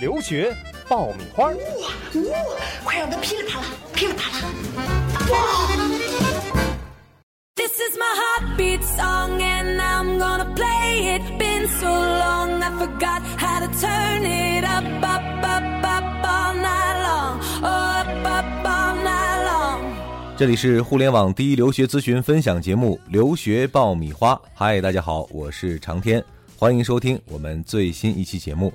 留学爆米花》。哇哇！快让它噼里啪啦，噼里啪啦！哇！This is my heartbeat song and I'm gonna play it. Been so long I forgot how to turn it up, up, up, up all night long. Oh, up, up all night long. 这里是互联网第一留学咨询分享节目《留学爆米花》。嗨，大家好，我是长天，欢迎收听我们最新一期节目。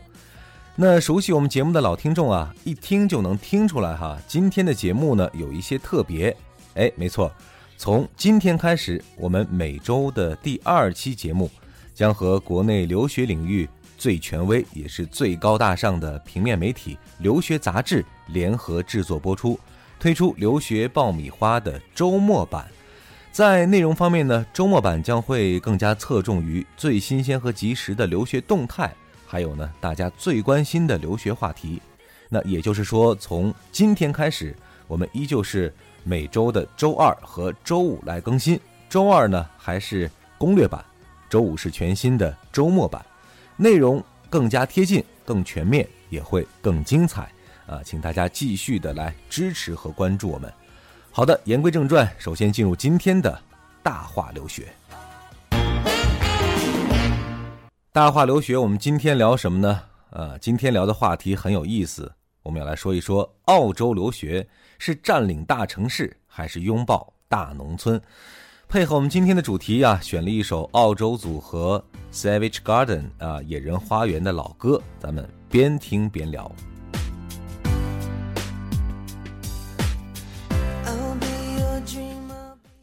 那熟悉我们节目的老听众啊，一听就能听出来哈。今天的节目呢，有一些特别。哎，没错，从今天开始，我们每周的第二期节目将和国内留学领域最权威也是最高大上的平面媒体《留学杂志》联合制作播出，推出《留学爆米花》的周末版。在内容方面呢，周末版将会更加侧重于最新鲜和及时的留学动态。还有呢，大家最关心的留学话题。那也就是说，从今天开始，我们依旧是每周的周二和周五来更新。周二呢还是攻略版，周五是全新的周末版，内容更加贴近、更全面，也会更精彩啊！请大家继续的来支持和关注我们。好的，言归正传，首先进入今天的大话留学。大话留学，我们今天聊什么呢？呃，今天聊的话题很有意思，我们要来说一说澳洲留学是占领大城市还是拥抱大农村。配合我们今天的主题啊，选了一首澳洲组合 Savage Garden 啊野人花园的老歌，咱们边听边聊。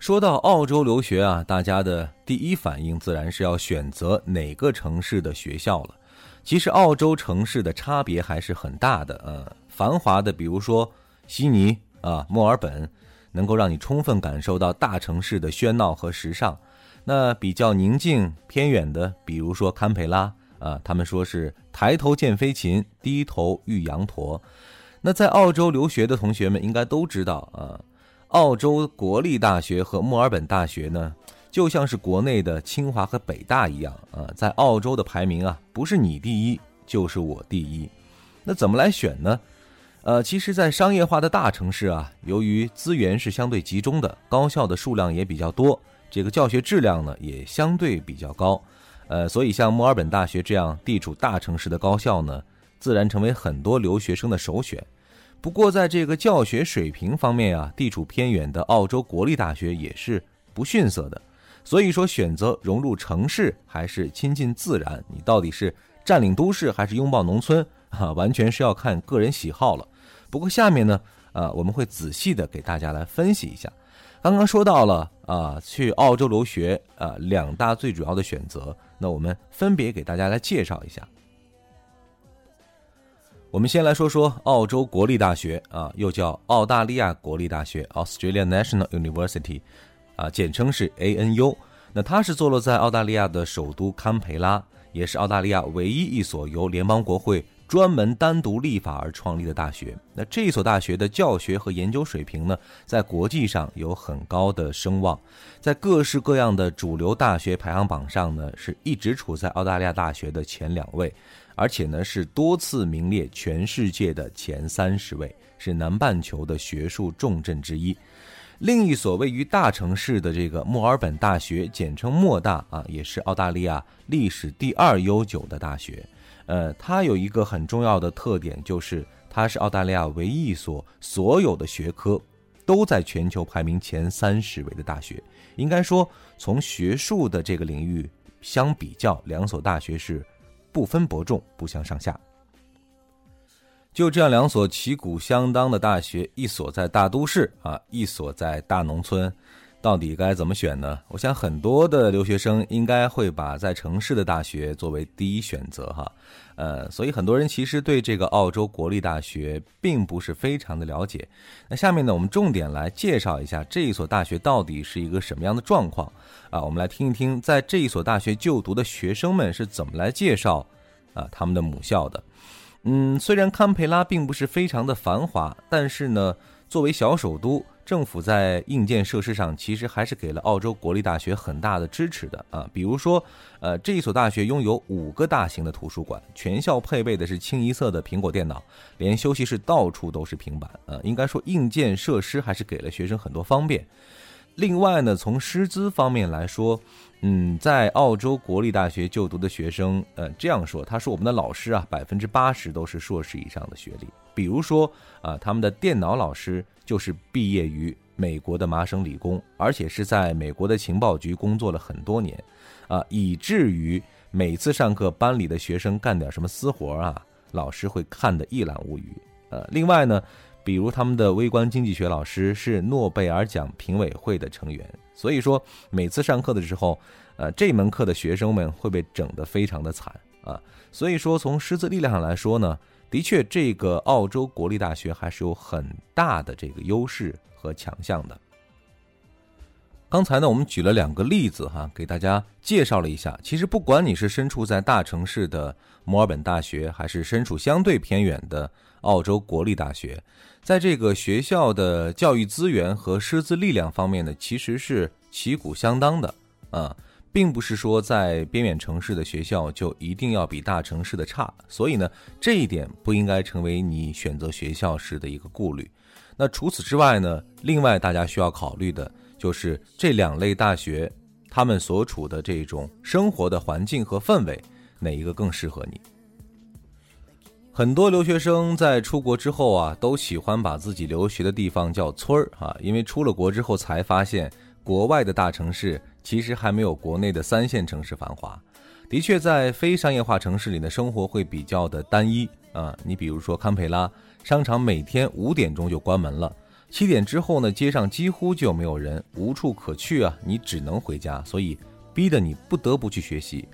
说到澳洲留学啊，大家的第一反应自然是要选择哪个城市的学校了。其实澳洲城市的差别还是很大的。呃，繁华的，比如说悉尼啊、墨尔本，能够让你充分感受到大城市的喧闹和时尚。那比较宁静偏远的，比如说堪培拉啊，他们说是抬头见飞禽，低头遇羊驼。那在澳洲留学的同学们应该都知道啊。澳洲国立大学和墨尔本大学呢，就像是国内的清华和北大一样啊，在澳洲的排名啊，不是你第一就是我第一。那怎么来选呢？呃，其实，在商业化的大城市啊，由于资源是相对集中的，高校的数量也比较多，这个教学质量呢也相对比较高。呃，所以像墨尔本大学这样地处大城市的高校呢，自然成为很多留学生的首选。不过，在这个教学水平方面啊，地处偏远的澳洲国立大学也是不逊色的。所以说，选择融入城市还是亲近自然，你到底是占领都市还是拥抱农村啊？完全是要看个人喜好了。不过下面呢，啊，我们会仔细的给大家来分析一下。刚刚说到了啊，去澳洲留学啊，两大最主要的选择，那我们分别给大家来介绍一下。我们先来说说澳洲国立大学啊，又叫澳大利亚国立大学 （Australia National University），啊，简称是 ANU。那它是坐落在澳大利亚的首都堪培拉，也是澳大利亚唯一一所由联邦国会专门单独立法而创立的大学。那这所大学的教学和研究水平呢，在国际上有很高的声望，在各式各样的主流大学排行榜上呢，是一直处在澳大利亚大学的前两位。而且呢，是多次名列全世界的前三十位，是南半球的学术重镇之一。另一所位于大城市的这个墨尔本大学，简称墨大啊，也是澳大利亚历史第二悠久的大学。呃，它有一个很重要的特点，就是它是澳大利亚唯一一所所有的学科都在全球排名前三十位的大学。应该说，从学术的这个领域相比较，两所大学是。不分伯仲，不相上下。就这样，两所旗鼓相当的大学，一所在大都市啊，一所在大农村。到底该怎么选呢？我想很多的留学生应该会把在城市的大学作为第一选择哈，呃，所以很多人其实对这个澳洲国立大学并不是非常的了解。那下面呢，我们重点来介绍一下这一所大学到底是一个什么样的状况啊？我们来听一听，在这一所大学就读的学生们是怎么来介绍啊他们的母校的。嗯，虽然堪培拉并不是非常的繁华，但是呢，作为小首都。政府在硬件设施上其实还是给了澳洲国立大学很大的支持的啊，比如说，呃，这一所大学拥有五个大型的图书馆，全校配备的是清一色的苹果电脑，连休息室到处都是平板，呃，应该说硬件设施还是给了学生很多方便。另外呢，从师资方面来说，嗯，在澳洲国立大学就读的学生，呃，这样说，他说我们的老师啊，百分之八十都是硕士以上的学历，比如说啊，他们的电脑老师就是毕业于美国的麻省理工，而且是在美国的情报局工作了很多年，啊，以至于每次上课班里的学生干点什么私活啊，老师会看得一览无余。呃，另外呢。比如他们的微观经济学老师是诺贝尔奖评委会的成员，所以说每次上课的时候，呃，这门课的学生们会被整得非常的惨啊。所以说从师资力量上来说呢，的确这个澳洲国立大学还是有很大的这个优势和强项的。刚才呢，我们举了两个例子哈，给大家介绍了一下。其实不管你是身处在大城市的墨尔本大学，还是身处相对偏远的澳洲国立大学。在这个学校的教育资源和师资力量方面呢，其实是旗鼓相当的啊，并不是说在边远城市的学校就一定要比大城市的差，所以呢，这一点不应该成为你选择学校时的一个顾虑。那除此之外呢，另外大家需要考虑的就是这两类大学，他们所处的这种生活的环境和氛围，哪一个更适合你？很多留学生在出国之后啊，都喜欢把自己留学的地方叫村儿啊，因为出了国之后才发现，国外的大城市其实还没有国内的三线城市繁华。的确，在非商业化城市里的生活会比较的单一啊。你比如说堪培拉，商场每天五点钟就关门了，七点之后呢，街上几乎就没有人，无处可去啊，你只能回家，所以逼得你不得不去学习。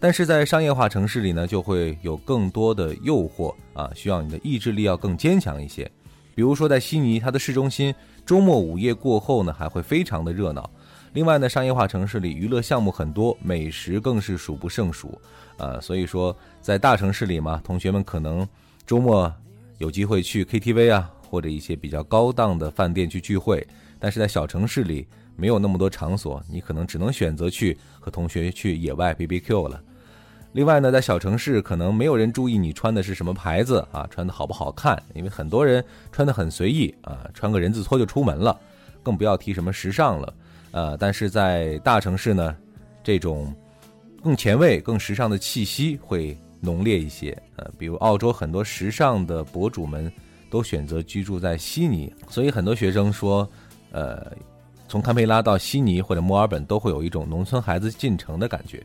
但是在商业化城市里呢，就会有更多的诱惑啊，需要你的意志力要更坚强一些。比如说在悉尼，它的市中心周末午夜过后呢，还会非常的热闹。另外呢，商业化城市里娱乐项目很多，美食更是数不胜数啊。所以说，在大城市里嘛，同学们可能周末有机会去 KTV 啊，或者一些比较高档的饭店去聚会。但是在小城市里，没有那么多场所，你可能只能选择去和同学去野外 BBQ 了。另外呢，在小城市可能没有人注意你穿的是什么牌子啊，穿的好不好看，因为很多人穿的很随意啊，穿个人字拖就出门了，更不要提什么时尚了。呃，但是在大城市呢，这种更前卫、更时尚的气息会浓烈一些。呃，比如澳洲很多时尚的博主们都选择居住在悉尼，所以很多学生说，呃，从堪培拉到悉尼或者墨尔本都会有一种农村孩子进城的感觉。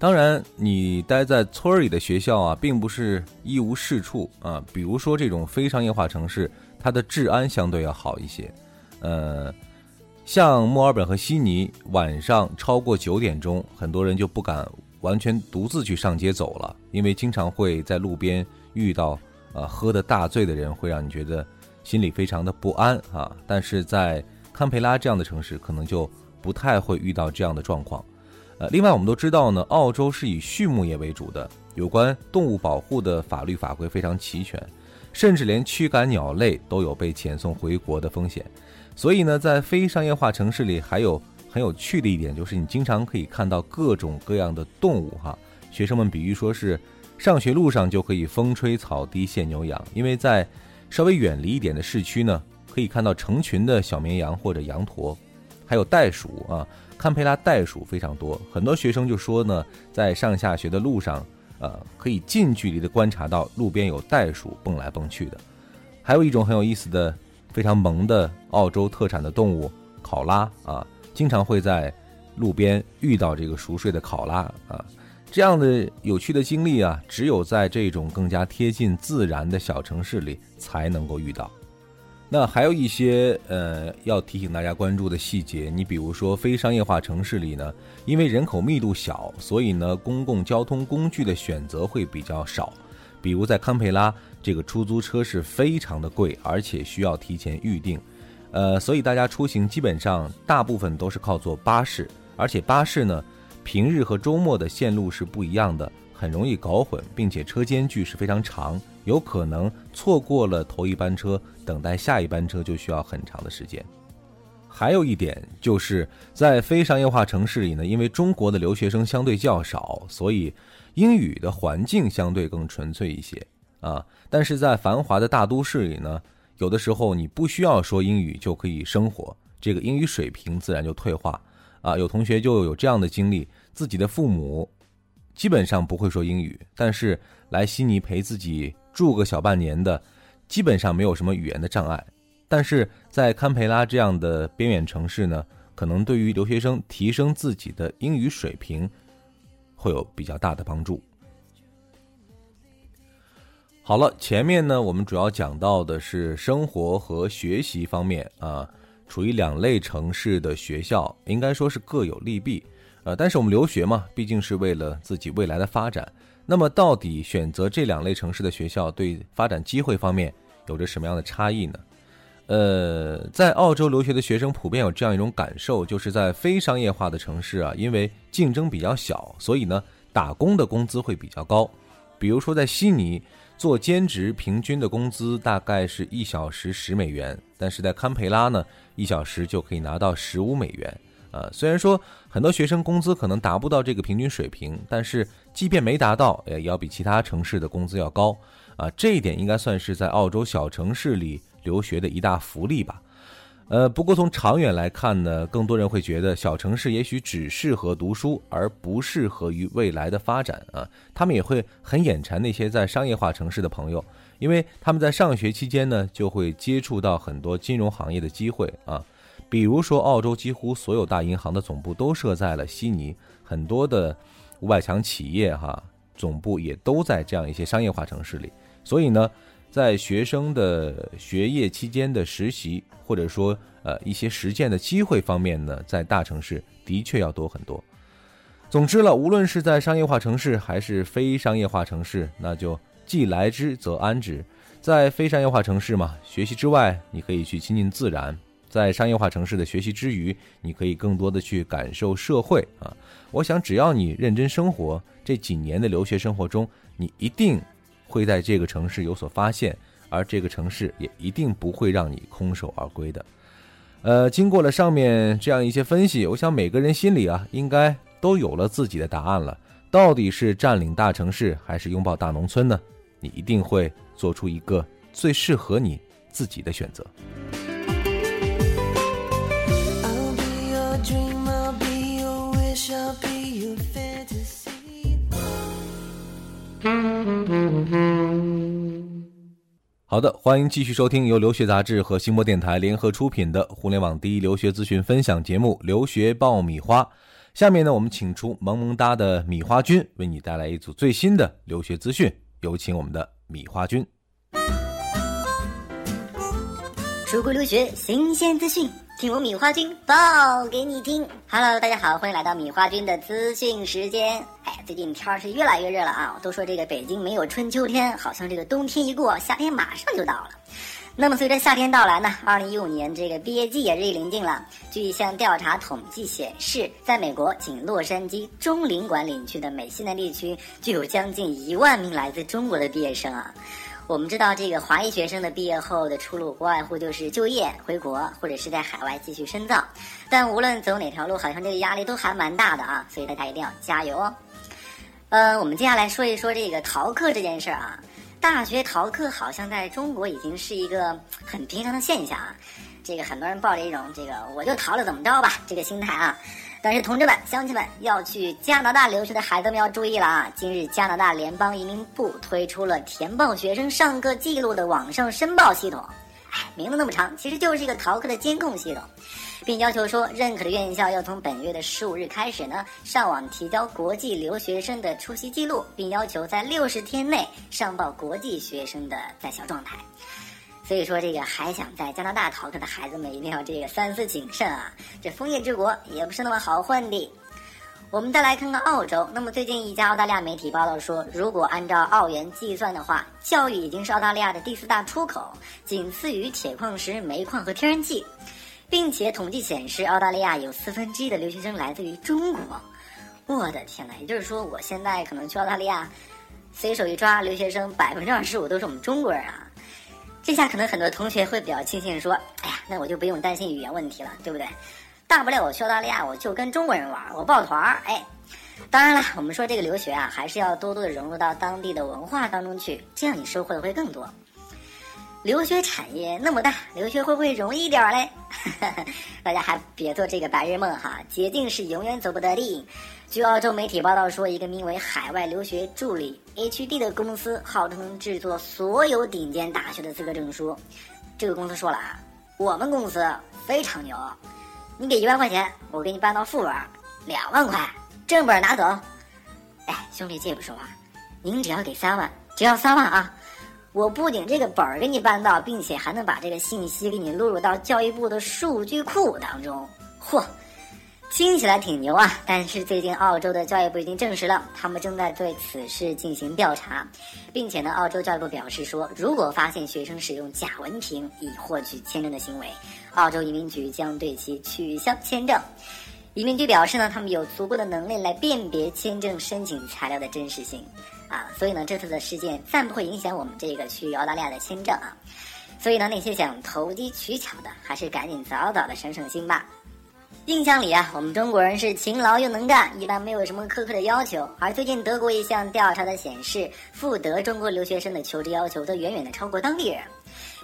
当然，你待在村里的学校啊，并不是一无是处啊。比如说，这种非商业化城市，它的治安相对要好一些。呃，像墨尔本和悉尼，晚上超过九点钟，很多人就不敢完全独自去上街走了，因为经常会在路边遇到啊喝的大醉的人，会让你觉得心里非常的不安啊。但是在堪培拉这样的城市，可能就不太会遇到这样的状况。呃，另外我们都知道呢，澳洲是以畜牧业为主的，有关动物保护的法律法规非常齐全，甚至连驱赶鸟类都有被遣送回国的风险。所以呢，在非商业化城市里，还有很有趣的一点就是，你经常可以看到各种各样的动物哈。学生们比喻说是上学路上就可以风吹草低见牛羊，因为在稍微远离一点的市区呢，可以看到成群的小绵羊或者羊驼，还有袋鼠啊。堪培拉袋鼠非常多，很多学生就说呢，在上下学的路上，呃，可以近距离的观察到路边有袋鼠蹦来蹦去的。还有一种很有意思的、非常萌的澳洲特产的动物——考拉啊，经常会在路边遇到这个熟睡的考拉啊。这样的有趣的经历啊，只有在这种更加贴近自然的小城市里才能够遇到。那还有一些呃要提醒大家关注的细节，你比如说非商业化城市里呢，因为人口密度小，所以呢公共交通工具的选择会比较少。比如在堪培拉，这个出租车是非常的贵，而且需要提前预定。呃，所以大家出行基本上大部分都是靠坐巴士，而且巴士呢平日和周末的线路是不一样的，很容易搞混，并且车间距是非常长。有可能错过了头一班车，等待下一班车就需要很长的时间。还有一点就是在非商业化城市里呢，因为中国的留学生相对较少，所以英语的环境相对更纯粹一些啊。但是在繁华的大都市里呢，有的时候你不需要说英语就可以生活，这个英语水平自然就退化啊。有同学就有这样的经历，自己的父母基本上不会说英语，但是来悉尼陪自己。住个小半年的，基本上没有什么语言的障碍，但是在堪培拉这样的边远城市呢，可能对于留学生提升自己的英语水平会有比较大的帮助。好了，前面呢我们主要讲到的是生活和学习方面啊，处于两类城市的学校应该说是各有利弊，呃，但是我们留学嘛，毕竟是为了自己未来的发展。那么，到底选择这两类城市的学校对发展机会方面有着什么样的差异呢？呃，在澳洲留学的学生普遍有这样一种感受，就是在非商业化的城市啊，因为竞争比较小，所以呢，打工的工资会比较高。比如说，在悉尼做兼职，平均的工资大概是一小时十美元，但是在堪培拉呢，一小时就可以拿到十五美元。呃，虽然说很多学生工资可能达不到这个平均水平，但是即便没达到，也要比其他城市的工资要高。啊，这一点应该算是在澳洲小城市里留学的一大福利吧。呃，不过从长远来看呢，更多人会觉得小城市也许只适合读书，而不适合于未来的发展啊。他们也会很眼馋那些在商业化城市的朋友，因为他们在上学期间呢，就会接触到很多金融行业的机会啊。比如说，澳洲几乎所有大银行的总部都设在了悉尼，很多的五百强企业哈总部也都在这样一些商业化城市里。所以呢，在学生的学业期间的实习或者说呃一些实践的机会方面呢，在大城市的确要多很多。总之了，无论是在商业化城市还是非商业化城市，那就既来之则安之。在非商业化城市嘛，学习之外，你可以去亲近自然。在商业化城市的学习之余，你可以更多的去感受社会啊！我想，只要你认真生活，这几年的留学生活中，你一定会在这个城市有所发现，而这个城市也一定不会让你空手而归的。呃，经过了上面这样一些分析，我想每个人心里啊，应该都有了自己的答案了。到底是占领大城市，还是拥抱大农村呢？你一定会做出一个最适合你自己的选择。好的，欢迎继续收听由留学杂志和新播电台联合出品的互联网第一留学资讯分享节目《留学爆米花》。下面呢，我们请出萌萌哒的米花君，为你带来一组最新的留学资讯。有请我们的米花君。出国留学新鲜资讯。听我米花君报给你听。Hello，大家好，欢迎来到米花君的资讯时间。哎，最近天儿是越来越热了啊！都说这个北京没有春秋天，好像这个冬天一过，夏天马上就到了。那么随着夏天到来呢，二零一五年这个毕业季也日益临近了。据一项调查统计显示，在美国仅洛杉矶中领馆领区的美西南地区，就有将近一万名来自中国的毕业生啊。我们知道，这个华裔学生的毕业后的出路不外乎就是就业、回国，或者是在海外继续深造。但无论走哪条路，好像这个压力都还蛮大的啊，所以大家一定要加油哦。呃，我们接下来说一说这个逃课这件事儿啊。大学逃课好像在中国已经是一个很平常的现象啊。这个很多人抱着一种这个我就逃了怎么着吧这个心态啊。但是同志们、乡亲们，要去加拿大留学的孩子们要注意了啊！今日加拿大联邦移民部推出了填报学生上课记录的网上申报系统，哎，名字那么长，其实就是一个逃课的监控系统，并要求说，认可的院校要从本月的十五日开始呢，上网提交国际留学生的出席记录，并要求在六十天内上报国际学生的在校状态。所以说，这个还想在加拿大逃课的孩子们一定要这个三思谨慎啊！这枫叶之国也不是那么好混的。我们再来看看澳洲。那么最近一家澳大利亚媒体报道说，如果按照澳元计算的话，教育已经是澳大利亚的第四大出口，仅次于铁矿石、煤矿和天然气，并且统计显示，澳大利亚有四分之一的留学生来自于中国。我的天呐！也就是说，我现在可能去澳大利亚，随手一抓，留学生百分之二十五都是我们中国人啊。这下可能很多同学会比较庆幸说：“哎呀，那我就不用担心语言问题了，对不对？大不了我去澳大利亚，我就跟中国人玩，我抱团儿。”哎，当然了，我们说这个留学啊，还是要多多的融入到当地的文化当中去，这样你收获的会更多。留学产业那么大，留学会不会容易点儿嘞？大家还别做这个白日梦哈，捷径是永远走不得的。据澳洲媒体报道说，一个名为“海外留学助理 ”（HD） 的公司，号称制作所有顶尖大学的资格证书。这个公司说了啊，我们公司非常牛，你给一万块钱，我给你办到副本两万块，正本拿走。哎，兄弟借不说话，您只要给三万，只要三万啊，我不仅这个本儿给你办到，并且还能把这个信息给你录入到教育部的数据库当中。嚯！听起来挺牛啊，但是最近澳洲的教育部已经证实了，他们正在对此事进行调查，并且呢，澳洲教育部表示说，如果发现学生使用假文凭以获取签证的行为，澳洲移民局将对其取消签证。移民局表示呢，他们有足够的能力来辨别签证申请材料的真实性，啊，所以呢，这次的事件暂不会影响我们这个去澳大利亚的签证啊。所以呢，那些想投机取巧的，还是赶紧早早的省省心吧。印象里啊，我们中国人是勤劳又能干，一般没有什么苛刻的要求。而最近德国一项调查的显示，赴德中国留学生的求职要求都远远的超过当地人，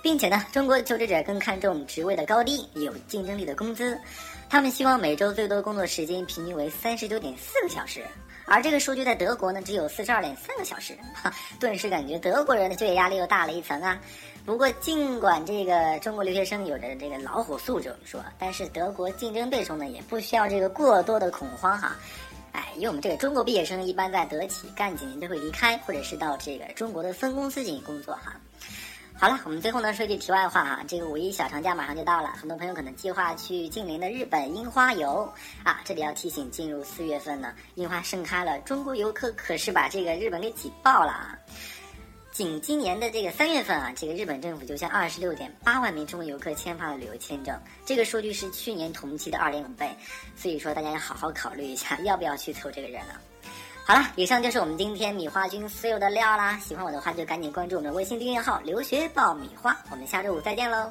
并且呢，中国求职者更看重职位的高低，有竞争力的工资。他们希望每周最多工作时间平均为三十九点四个小时，而这个数据在德国呢只有四十二点三个小时，哈，顿时感觉德国人的就业压力又大了一层啊。不过，尽管这个中国留学生有着这个老虎素质，我们说，但是德国竞争对手呢也不需要这个过多的恐慌哈。哎，因为我们这个中国毕业生一般在德企干几年就会离开，或者是到这个中国的分公司进行工作哈。好了，我们最后呢说句题外话哈，这个五一小长假马上就到了，很多朋友可能计划去近邻的日本樱花游啊。这里要提醒，进入四月份呢，樱花盛开了，中国游客可是把这个日本给挤爆了啊。仅今年的这个三月份啊，这个日本政府就向二十六点八万名中国游客签发了旅游签证，这个数据是去年同期的二点五倍，所以说大家要好好考虑一下，要不要去凑这个热闹。好了，以上就是我们今天米花君所有的料啦，喜欢我的话就赶紧关注我们的微信订阅号“留学爆米花”，我们下周五再见喽。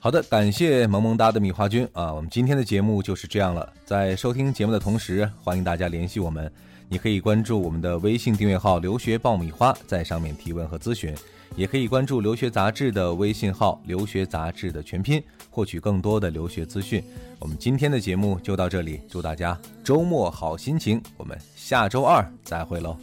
好的，感谢萌萌哒的米花君啊！我们今天的节目就是这样了。在收听节目的同时，欢迎大家联系我们，你可以关注我们的微信订阅号“留学爆米花”，在上面提问和咨询；也可以关注留学杂志的微信号“留学杂志”的全拼，获取更多的留学资讯。我们今天的节目就到这里，祝大家周末好心情，我们下周二再会喽！